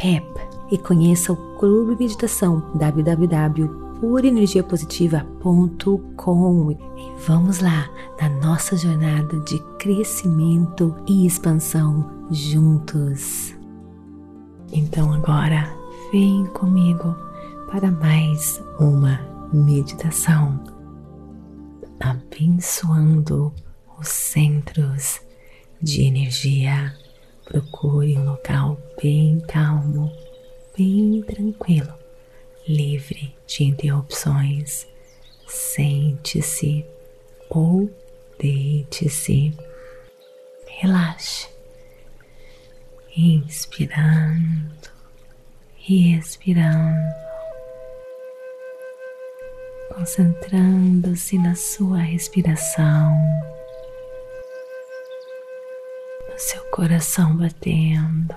Pep e conheça o Clube Meditação www.purenergiapositiva.com e vamos lá na nossa jornada de crescimento e expansão juntos. Então agora vem comigo para mais uma meditação abençoando os centros de energia. Procure um local bem calmo bem tranquilo, livre de interrupções. Sente-se ou deite-se. Relaxe, inspirando e expirando, concentrando-se na sua respiração, seu coração batendo.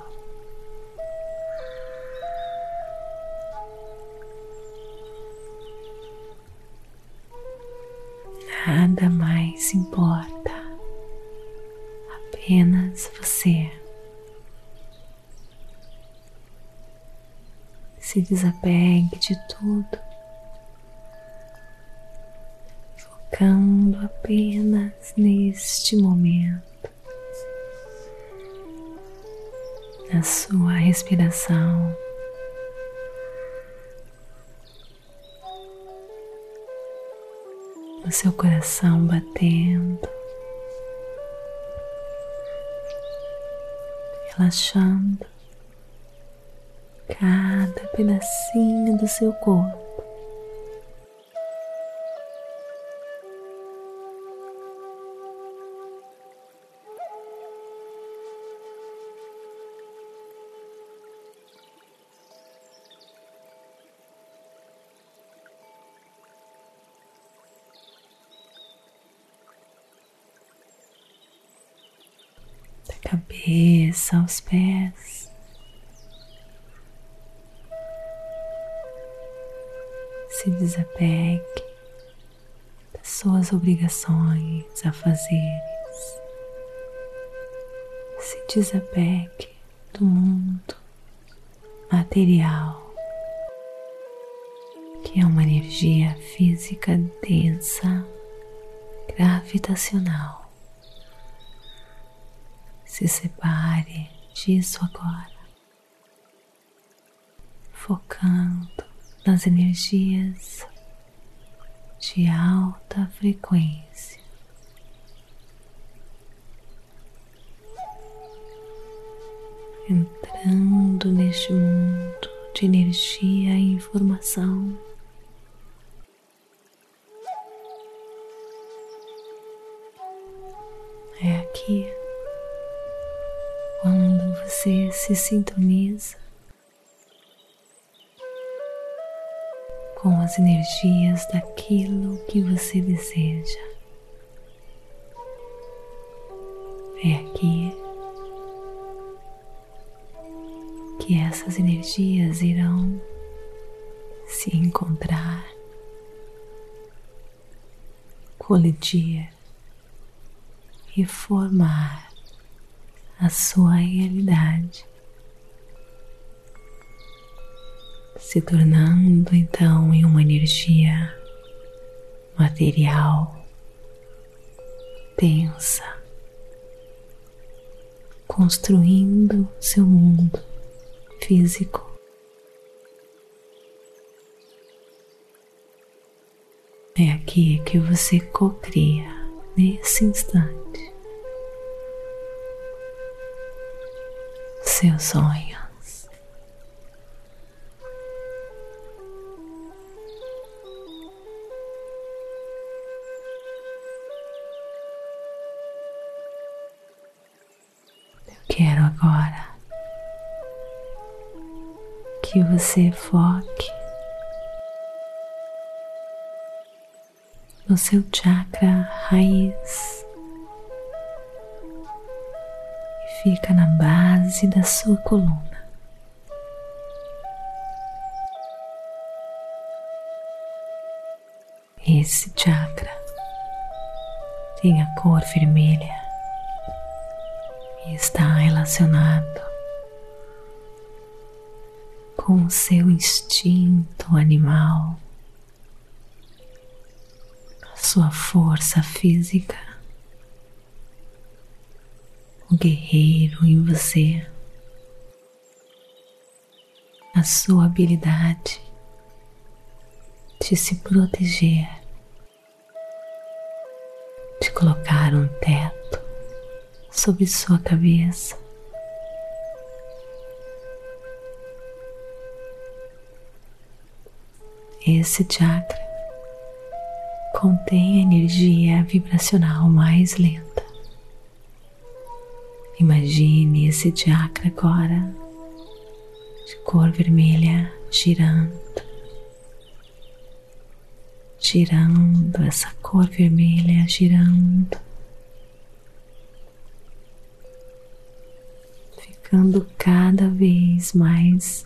nada mais importa, apenas você. Se desapegue de tudo, focando apenas neste momento, na sua respiração. no seu coração batendo, relaxando cada pedacinho do seu corpo. Cabeça aos pés. Se desapegue das suas obrigações a fazeres. Se desapegue do mundo material, que é uma energia física densa, gravitacional se separe disso agora, focando nas energias de alta frequência. Entrando neste mundo de energia e informação. É aqui você se sintoniza com as energias daquilo que você deseja. É aqui que essas energias irão se encontrar, colidir e formar a sua realidade, se tornando então em uma energia material densa, construindo seu mundo físico. É aqui que você cocria nesse instante seus sonhos. Eu quero agora que você foque no seu chakra raiz fica na base da sua coluna. Esse chakra tem a cor vermelha e está relacionado com o seu instinto animal sua força física, o guerreiro em você, a sua habilidade de se proteger, de colocar um teto sobre sua cabeça. Esse chakra contém a energia vibracional mais lenta. Imagine esse chakra agora de cor vermelha girando, girando essa cor vermelha girando, ficando cada vez mais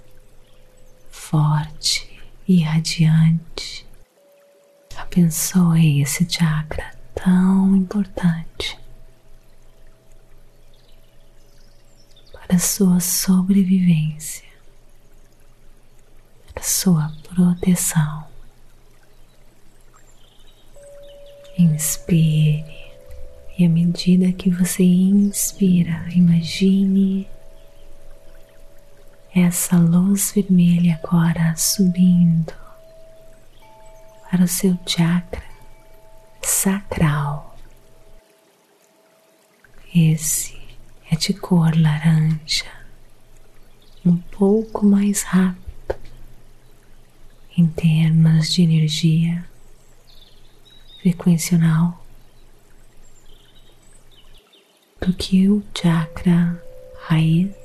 forte e radiante abençoe esse chakra tão importante para sua sobrevivência, para sua proteção. Inspire e à medida que você inspira, imagine essa luz vermelha agora subindo para o seu chakra sacral. Esse é de cor laranja, um pouco mais rápido em termos de energia frequencional do que o chakra raiz.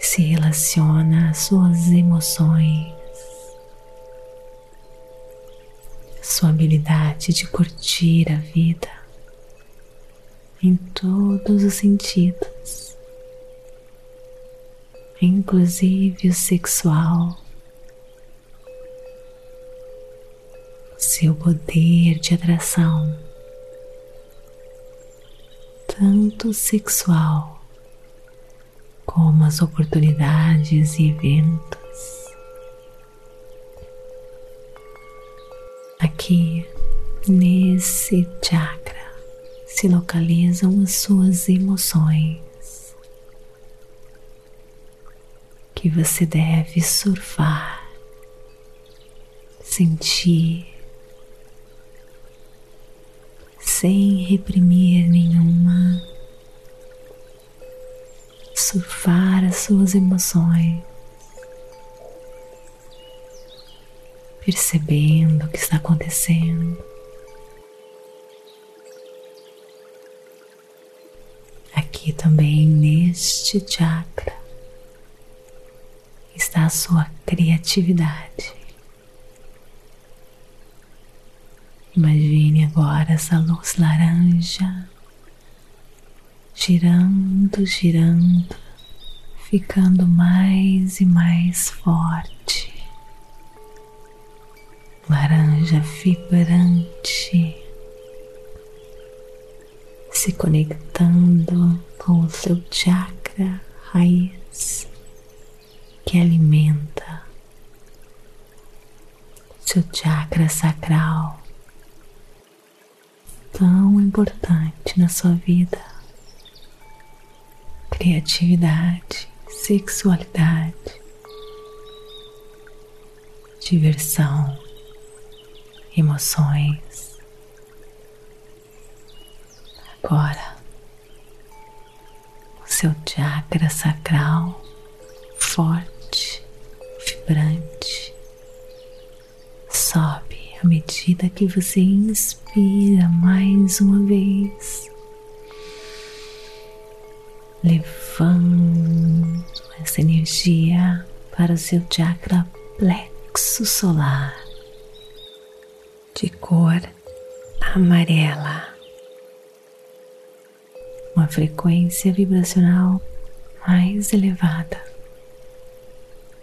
Se relaciona às suas emoções sua habilidade de curtir a vida em todos os sentidos, inclusive o sexual, seu poder de atração, tanto sexual como as oportunidades e eventos. Aqui, nesse chakra, se localizam as suas emoções que você deve surfar, sentir, sem reprimir nenhuma, surfar as suas emoções percebendo o que está acontecendo. Também neste chakra. Está a sua criatividade. Imagine agora essa luz laranja girando, girando, ficando mais e mais forte. Laranja vibrante, se conectando com o seu chakra raiz que alimenta seu chakra sacral, tão importante na sua vida. Criatividade, sexualidade, diversão, emoções. Agora, o seu chakra sacral forte, vibrante, sobe à medida que você inspira mais uma vez, levando essa energia para o seu chakra plexo solar de cor amarela, uma frequência vibracional mais elevada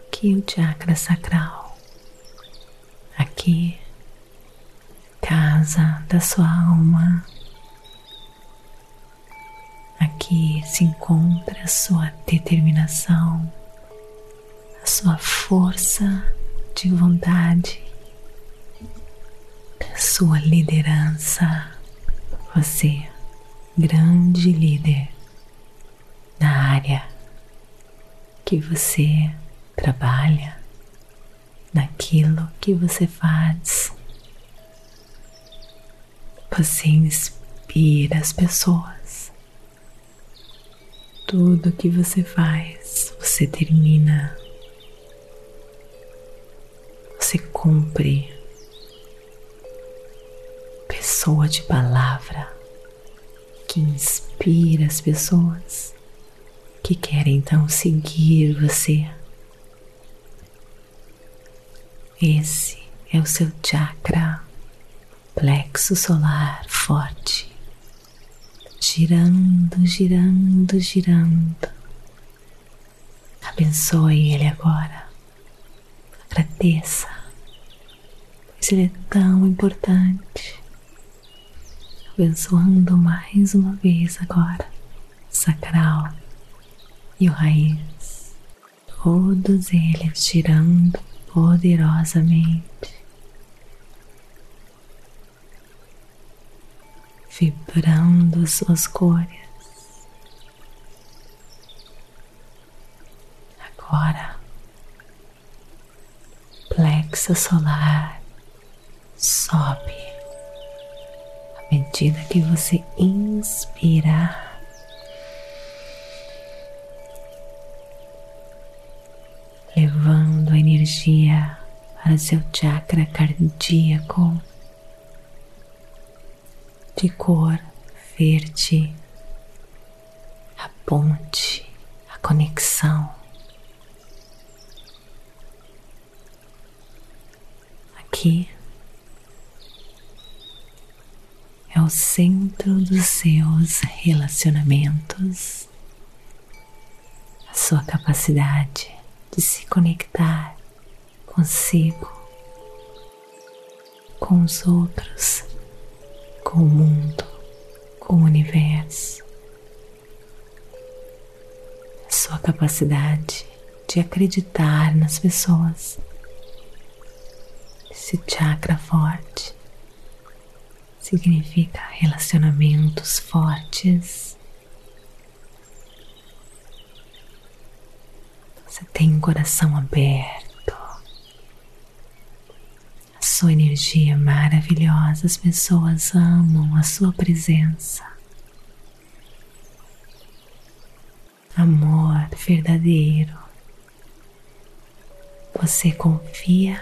que o chakra sacral. Aqui, casa da sua alma. Aqui se encontra a sua determinação, a sua força de vontade, a sua liderança. Você, grande líder na área que você trabalha, naquilo que você faz. Você inspira as pessoas. Tudo que você faz, você termina. Você cumpre. Pessoa de palavra que inspira as pessoas que querem então seguir você. Esse é o seu chakra, plexo solar forte, girando, girando, girando. Abençoe ele agora. Agradeça, pois ele é tão importante. Abençoando mais uma vez agora, sacral e o raiz, todos eles girando poderosamente, vibrando suas cores. Agora, plexo solar medida que você inspirar. levando a energia para seu chakra cardíaco de cor verde, a ponte, a conexão. Aqui é o centro dos seus relacionamentos, a sua capacidade de se conectar consigo, com os outros, com o mundo, com o universo. A sua capacidade de acreditar nas pessoas. Esse chakra forte significa relacionamentos fortes Você tem um coração aberto. A sua energia é maravilhosa. As pessoas amam a sua presença. Amor verdadeiro. Você confia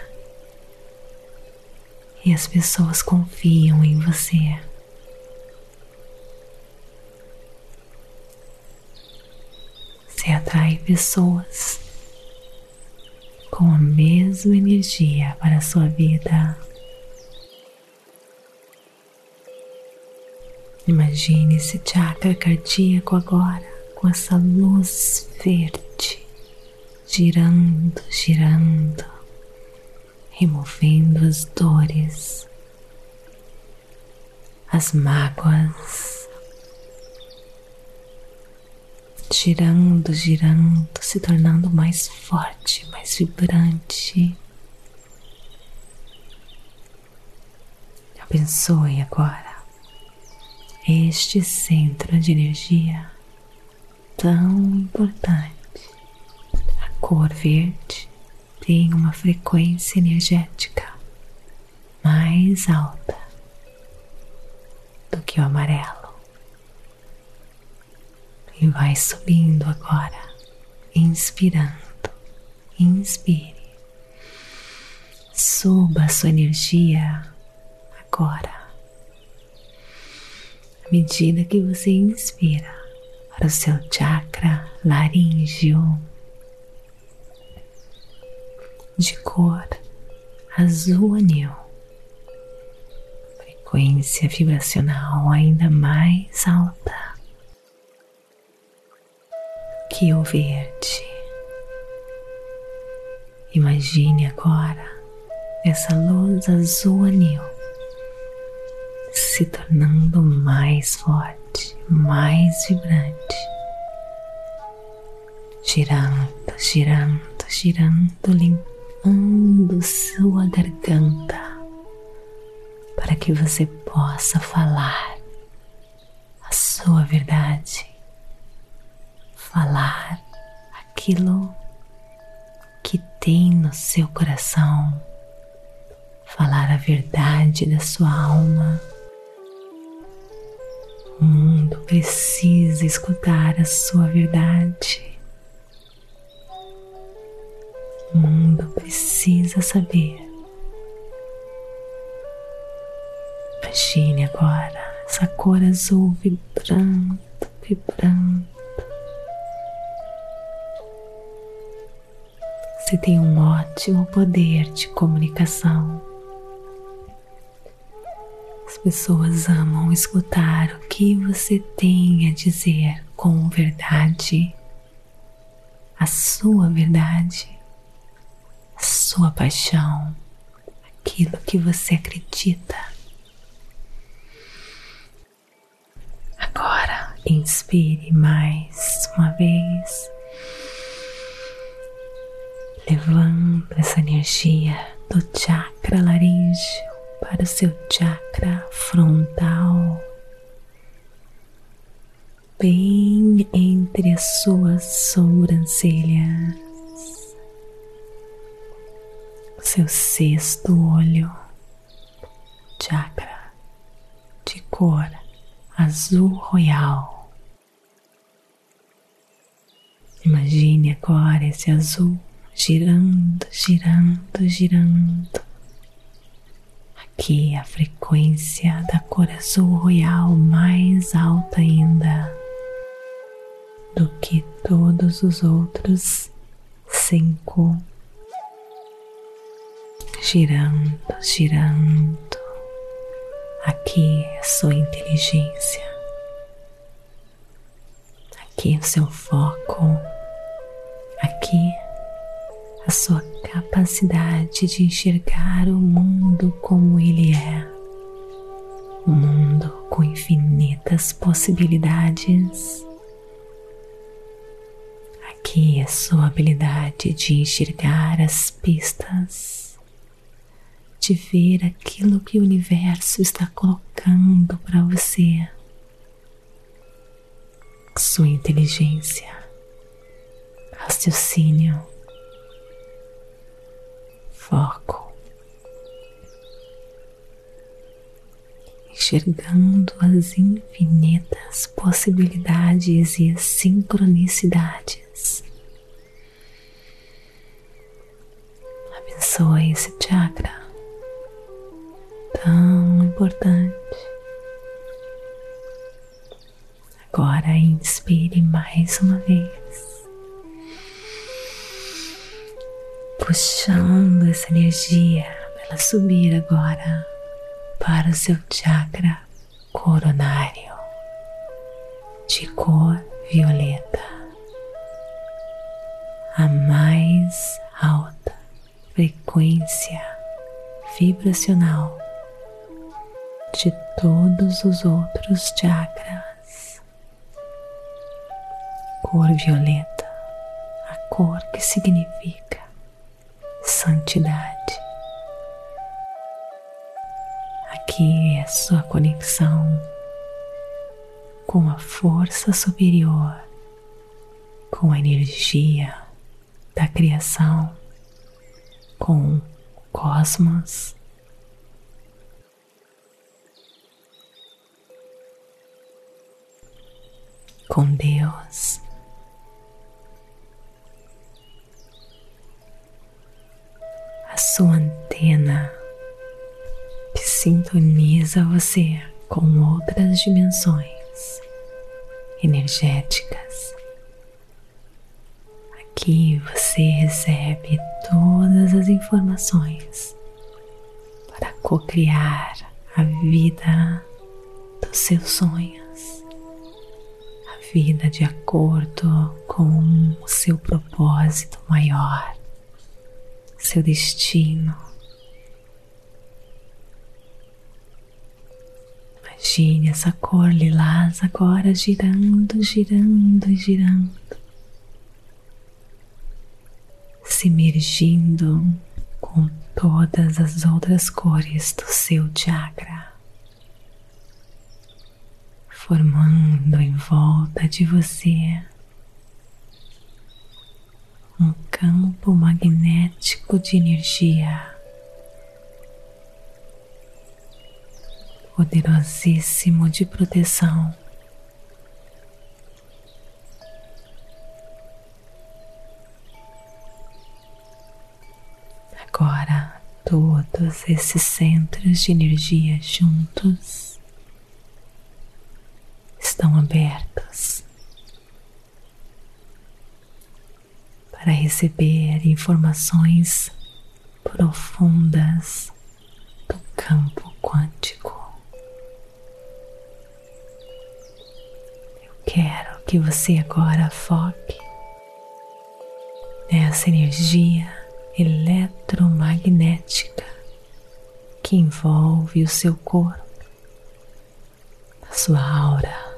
e as pessoas confiam em você. Você atrai pessoas com a mesma energia para a sua vida. Imagine esse chakra cardíaco agora com essa luz verde girando, girando, removendo as dores, as mágoas, girando, girando, se tornando mais forte, mais vibrante. Abençoe agora este centro de energia tão importante, a cor verde, tem uma frequência energética mais alta do que o amarelo. E vai subindo agora, inspirando. Inspire. Suba a sua energia agora. À medida que você inspira para o seu chakra laríngeo de cor azul anil, frequência vibracional ainda mais alta. Que o verde. Imagine agora essa luz azul anil se tornando mais forte, mais vibrante, girando, girando, girando, limpando sua garganta para que você possa falar a sua verdade, falar aquilo que tem no seu coração, falar a verdade da sua alma. O mundo precisa escutar a sua verdade. Mundo precisa saber. Imagine agora essa cor azul vibrando, vibrando. Você tem um ótimo poder de comunicação. As pessoas amam escutar o que você tem a dizer com verdade, a sua verdade, sua paixão, aquilo que você acredita. Agora, inspire mais uma vez, levando essa energia do chakra laríngeo para o seu chakra frontal, bem entre as suas sobrancelhas, seu sexto olho, chakra de cor azul royal. Imagine agora esse azul girando, girando, girando que a frequência da cor azul royal mais alta ainda do que todos os outros cinco, girando, girando. Aqui é sua inteligência, aqui é o seu foco, aqui a sua capacidade de enxergar o mundo como ele é. Um mundo com infinitas possibilidades. Aqui é sua habilidade de enxergar as pistas, de ver aquilo que o universo está colocando para você. Sua inteligência, raciocínio, foco, enxergando as infinitas possibilidades e as sincronicidades. Abençoe esse chakra mais uma vez. puxando essa energia para ela subir agora para o seu chakra coronário de cor violeta, a mais alta frequência vibracional de todos os outros chakras. Cor violeta, a cor que significa santidade. Aqui é a sua conexão com a força superior, com a energia da criação, com o cosmos. Com Deus. Sua antena que sintoniza você com outras dimensões energéticas. Aqui você recebe todas as informações para co-criar a vida dos seus sonhos, a vida de acordo com o seu propósito maior, seu destino. Imagine essa cor lilás agora girando, girando, girando, se emergindo com todas as outras cores do seu chakra, formando em volta de você um campo magnético de energia poderosíssimo de proteção. Agora, todos esses centros de energia juntos estão abertos para receber informações profundas do campo quântico. Quero que você agora foque nessa energia eletromagnética que envolve o seu corpo, a sua aura.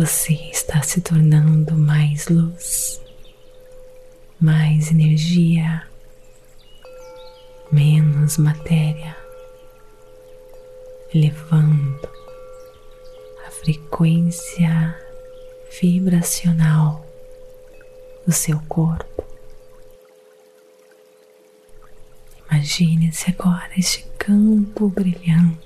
Você está se tornando mais luz mais energia, menos matéria, elevando a frequência vibracional do seu corpo. Imagine-se agora este campo brilhando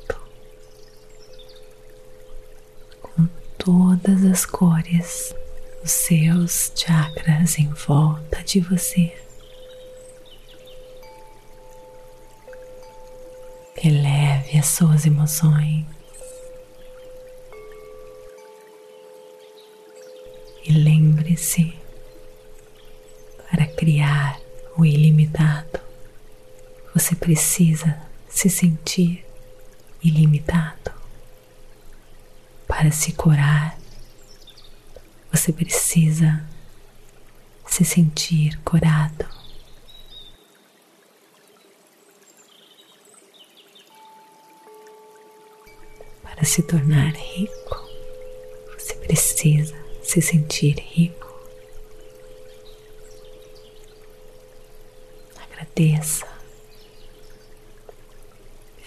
com todas as cores os seus chakras em volta de você. Eleve as suas emoções e lembre-se para criar o ilimitado, você precisa se sentir ilimitado para se curar você precisa se sentir curado. Para se tornar rico, você precisa se sentir rico. Agradeça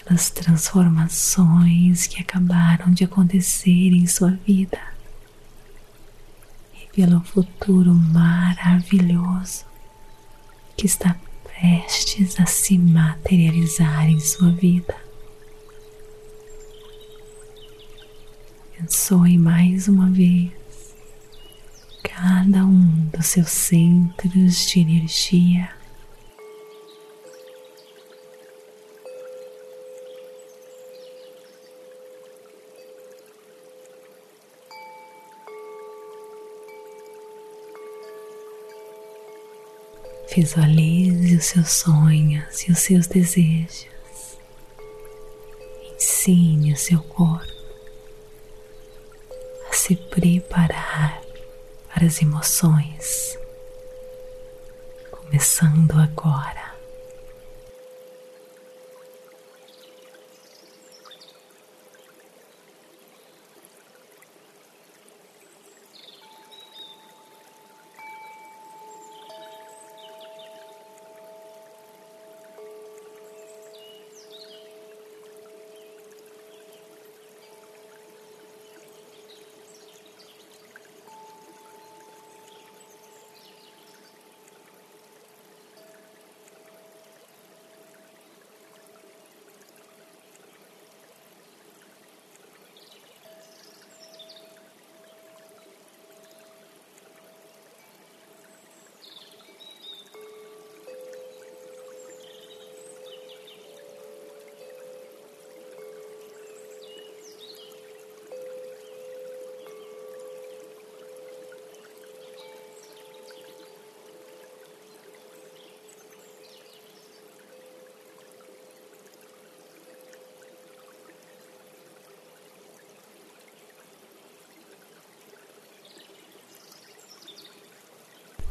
pelas transformações que acabaram de acontecer em sua vida pelo futuro maravilhoso que está prestes a se materializar em sua vida. Abençoe mais uma vez cada um dos seus centros de energia Visualize os seus sonhos e os seus desejos. Ensine o seu corpo a se preparar para as emoções, começando agora.